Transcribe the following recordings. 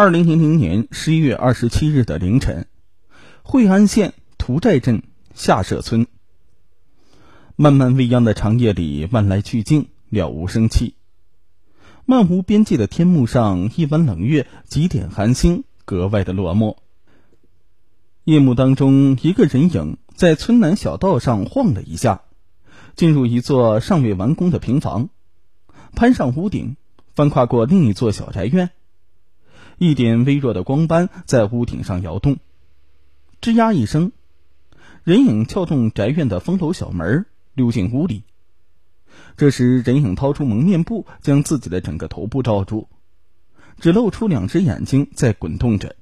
二零零零年十一月二十七日的凌晨，惠安县涂寨镇下社村。漫漫未央的长夜里，万籁俱静，了无生气。漫无边际的天幕上，一弯冷月，几点寒星，格外的落寞。夜幕当中，一个人影在村南小道上晃了一下，进入一座尚未完工的平房，攀上屋顶，翻跨过另一座小宅院。一点微弱的光斑在屋顶上摇动，吱呀一声，人影撬动宅院的风楼小门，溜进屋里。这时，人影掏出蒙面布，将自己的整个头部罩住，只露出两只眼睛在滚动着。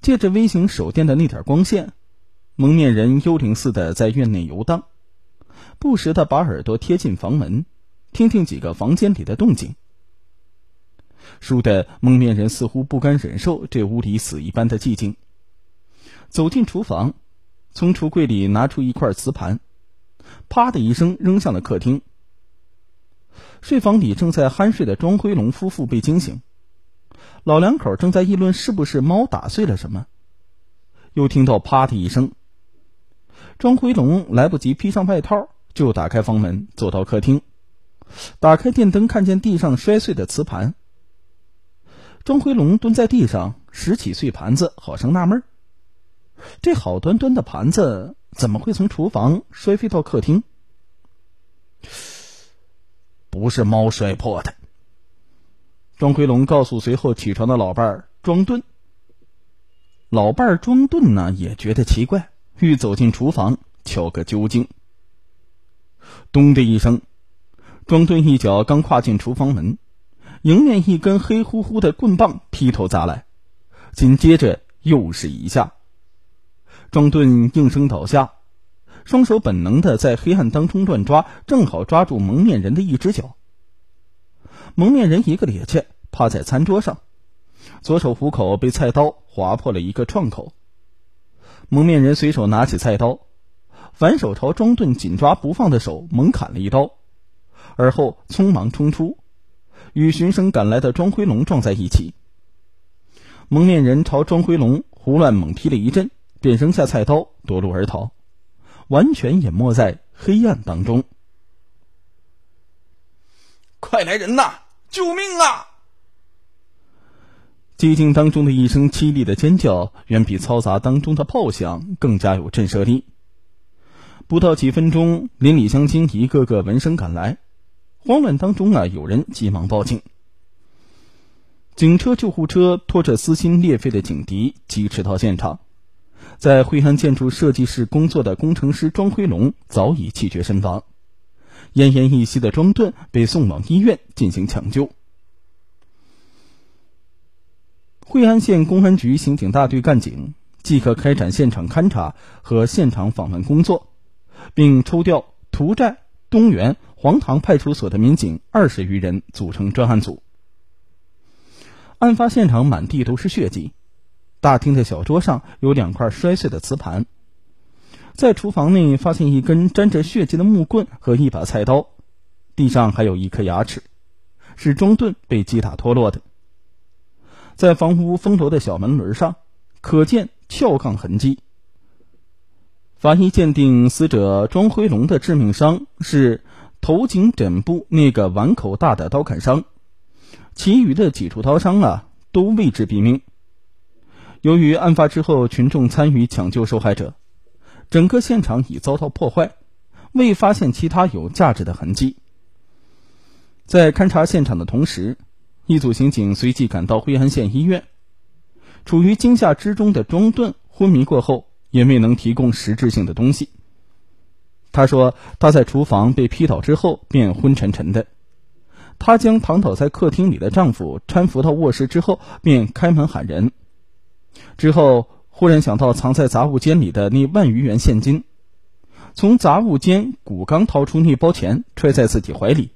借着微型手电的那点光线，蒙面人幽灵似的在院内游荡，不时的把耳朵贴近房门，听听几个房间里的动静。输的，蒙面人似乎不甘忍受这屋里死一般的寂静，走进厨房，从橱柜里拿出一块瓷盘，啪的一声扔向了客厅。睡房里正在酣睡的庄辉龙夫妇被惊醒，老两口正在议论是不是猫打碎了什么，又听到啪的一声，庄辉龙来不及披上外套，就打开房门走到客厅，打开电灯，看见地上摔碎的瓷盘。庄辉龙蹲在地上拾起碎盘子，好生纳闷儿这好端端的盘子怎么会从厨房摔飞到客厅？不是猫摔破的。庄辉龙告诉随后起床的老伴儿庄顿。老伴儿庄顿呢也觉得奇怪，欲走进厨房瞧个究竟。咚的一声，庄顿一脚刚跨进厨房门。迎面一根黑乎乎的棍棒劈头砸来，紧接着又是一下。庄顿应声倒下，双手本能的在黑暗当中乱抓，正好抓住蒙面人的一只脚。蒙面人一个趔趄，趴在餐桌上，左手虎口被菜刀划破了一个创口。蒙面人随手拿起菜刀，反手朝庄顿紧抓不放的手猛砍了一刀，而后匆忙冲出。与循声赶来的庄辉龙撞在一起，蒙面人朝庄辉龙胡乱猛劈了一阵，便扔下菜刀夺路而逃，完全淹没在黑暗当中。快来人呐！救命啊！寂静当中的一声凄厉的尖叫，远比嘈杂当中的炮响更加有震慑力。不到几分钟，邻里乡亲一个个闻声赶来。慌乱当中啊，有人急忙报警。警车、救护车拖着撕心裂肺的警笛疾驰到现场，在惠安建筑设计室工作的工程师庄辉龙早已气绝身亡，奄奄一息的庄顿被送往医院进行抢救。惠安县公安局刑警大队干警即刻开展现场勘查和现场访问工作，并抽调涂寨、东源。黄塘派出所的民警二十余人组成专案组。案发现场满地都是血迹，大厅的小桌上有两块摔碎的瓷盘，在厨房内发现一根沾着血迹的木棍和一把菜刀，地上还有一颗牙齿，是庄盾被击打脱落的。在房屋封楼的小门轮上，可见撬杠痕迹。法医鉴定，死者庄辉龙的致命伤是。头颈枕部那个碗口大的刀砍伤，其余的几处刀伤啊都未致毙命。由于案发之后群众参与抢救受害者，整个现场已遭到破坏，未发现其他有价值的痕迹。在勘查现场的同时，一组刑警随即赶到惠安县医院。处于惊吓之中的庄顿昏迷过后，也未能提供实质性的东西。他说：“他在厨房被劈倒之后便昏沉沉的。他将躺倒在客厅里的丈夫搀扶到卧室之后，便开门喊人。之后忽然想到藏在杂物间里的那万余元现金，从杂物间骨缸掏出那包钱揣在自己怀里，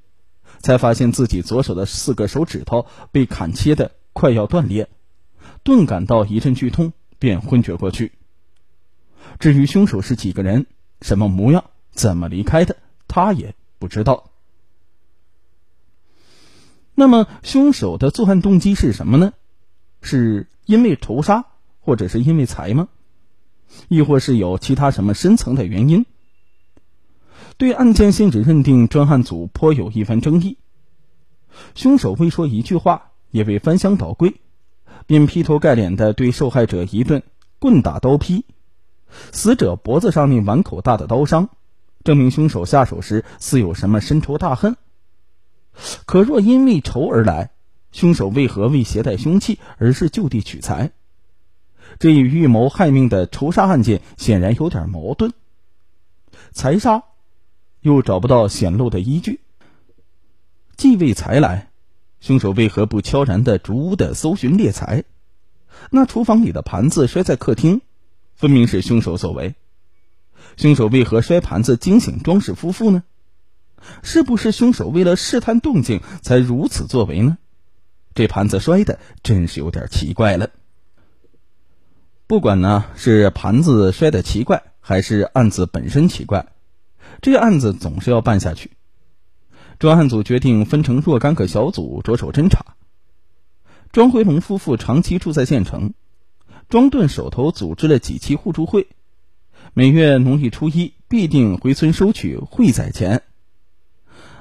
才发现自己左手的四个手指头被砍切的快要断裂，顿感到一阵剧痛，便昏厥过去。至于凶手是几个人，什么模样？”怎么离开的？他也不知道。那么，凶手的作案动机是什么呢？是因为仇杀，或者是因为财吗？亦或是有其他什么深层的原因？对案件性质认定，专案组颇有一番争议。凶手未说一句话，也未翻箱倒柜，便劈头盖脸的对受害者一顿棍打刀劈。死者脖子上那碗口大的刀伤，证明凶手下手时似有什么深仇大恨。可若因为仇而来，凶手为何未携带凶器，而是就地取材？这一预谋害命的仇杀案件显然有点矛盾。财杀，又找不到显露的依据。既为财来，凶手为何不悄然的逐屋的搜寻猎财？那厨房里的盘子摔在客厅，分明是凶手所为。凶手为何摔盘子惊醒庄氏夫妇呢？是不是凶手为了试探动静才如此作为呢？这盘子摔的真是有点奇怪了。不管呢是盘子摔的奇怪，还是案子本身奇怪，这案子总是要办下去。专案组决定分成若干个小组着手侦查。庄辉龙夫妇长期住在县城，庄顿手头组织了几期互助会，每月农历初一必定回村收取会宰钱。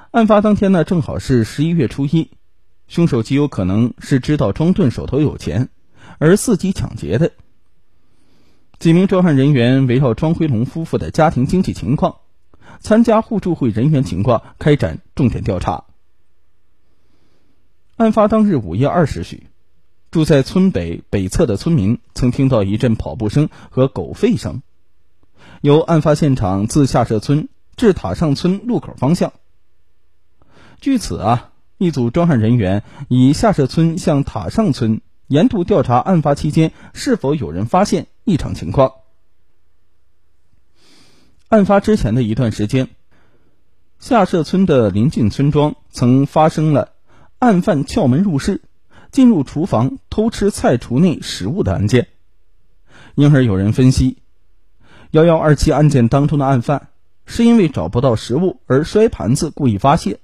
案发当天呢，正好是十一月初一，凶手极有可能是知道庄顿手头有钱，而伺机抢劫的。几名专案人员围绕庄辉龙夫妇的家庭经济情况，参加互助会人员情况，开展重点调查。案发当日午夜二时许，住在村北北侧的村民曾听到一阵跑步声和狗吠声，由案发现场自下社村至塔上村路口方向。据此啊，一组专案人员以下社村向塔上村沿途调查案发期间是否有人发现。异常情况。案发之前的一段时间，下社村的邻近村庄曾发生了案犯撬门入室、进入厨房偷吃菜橱内食物的案件，因而有人分析，幺幺二七案件当中的案犯是因为找不到食物而摔盘子故意发泄，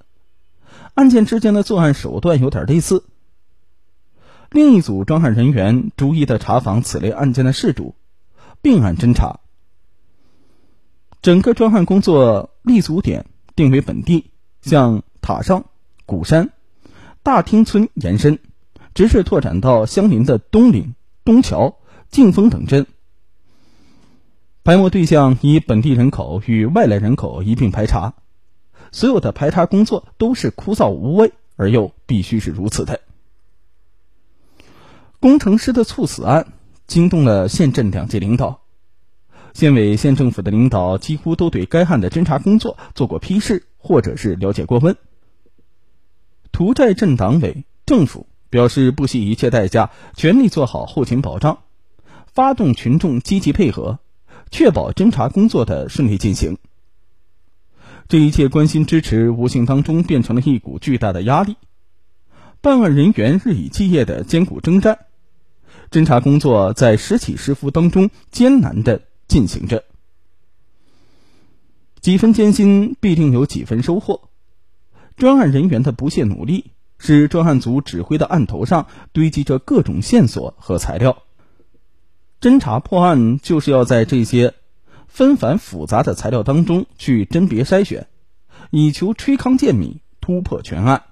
案件之间的作案手段有点类似。另一组专案人员逐一的查访此类案件的事主，并案侦查。整个专案工作立足点定为本地，向塔上、古山、大厅村延伸，直至拓展到相邻的东岭、东桥、静峰等镇。排摸对象以本地人口与外来人口一并排查，所有的排查工作都是枯燥无味，而又必须是如此的。工程师的猝死案惊动了县镇两级领导，县委县政府的领导几乎都对该案的侦查工作做过批示，或者是了解过问。涂寨镇党委政府表示不惜一切代价，全力做好后勤保障，发动群众积极配合，确保侦查工作的顺利进行。这一切关心支持，无形当中变成了一股巨大的压力。办案人员日以继夜的艰苦征战。侦查工作在时起时伏当中艰难的进行着，几分艰辛必定有几分收获。专案人员的不懈努力，使专案组指挥的案头上堆积着各种线索和材料。侦查破案就是要在这些纷繁复杂的材料当中去甄别筛选，以求吹糠见米，突破全案。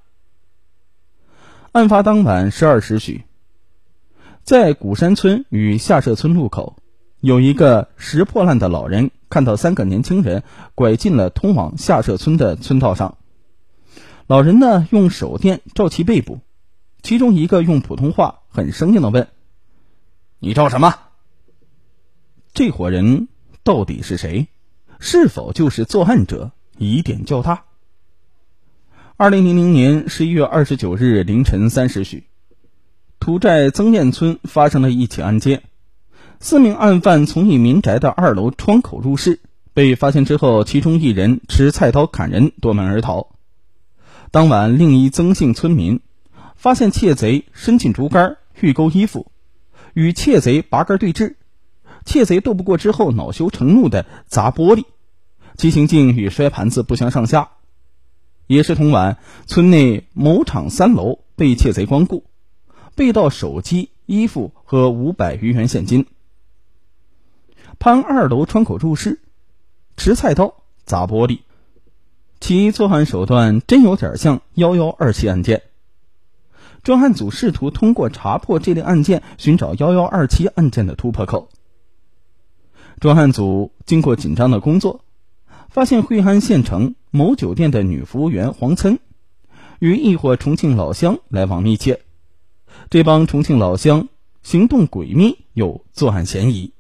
案发当晚十二时许。在古山村与下社村路口，有一个拾破烂的老人看到三个年轻人拐进了通往下社村的村道上。老人呢用手电照其背部，其中一个用普通话很生硬的问：“你照什么？”这伙人到底是谁？是否就是作案者？疑点较大。二零零零年十一月二十九日凌晨三时许。土寨曾堰村发生了一起案件，四名案犯从一民宅的二楼窗口入室，被发现之后，其中一人持菜刀砍人夺门而逃。当晚，另一曾姓村民发现窃贼伸进竹竿欲勾衣服，与窃贼拔竿对峙，窃贼斗不过之后，恼羞成怒的砸玻璃，其行径与摔盘子不相上下。也是同晚，村内某厂三楼被窃贼光顾。被盗手机衣服和五百余元现金。攀二楼窗口入室，持菜刀砸玻璃，其作案手段真有点像幺幺二七案件。专案组试图通过查破这类案件，寻找幺幺二七案件的突破口。专案组经过紧张的工作，发现惠安县城某酒店的女服务员黄岑，与一伙重庆老乡来往密切。这帮重庆老乡行动诡秘，有作案嫌疑。